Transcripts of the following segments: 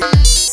Bye.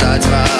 start smile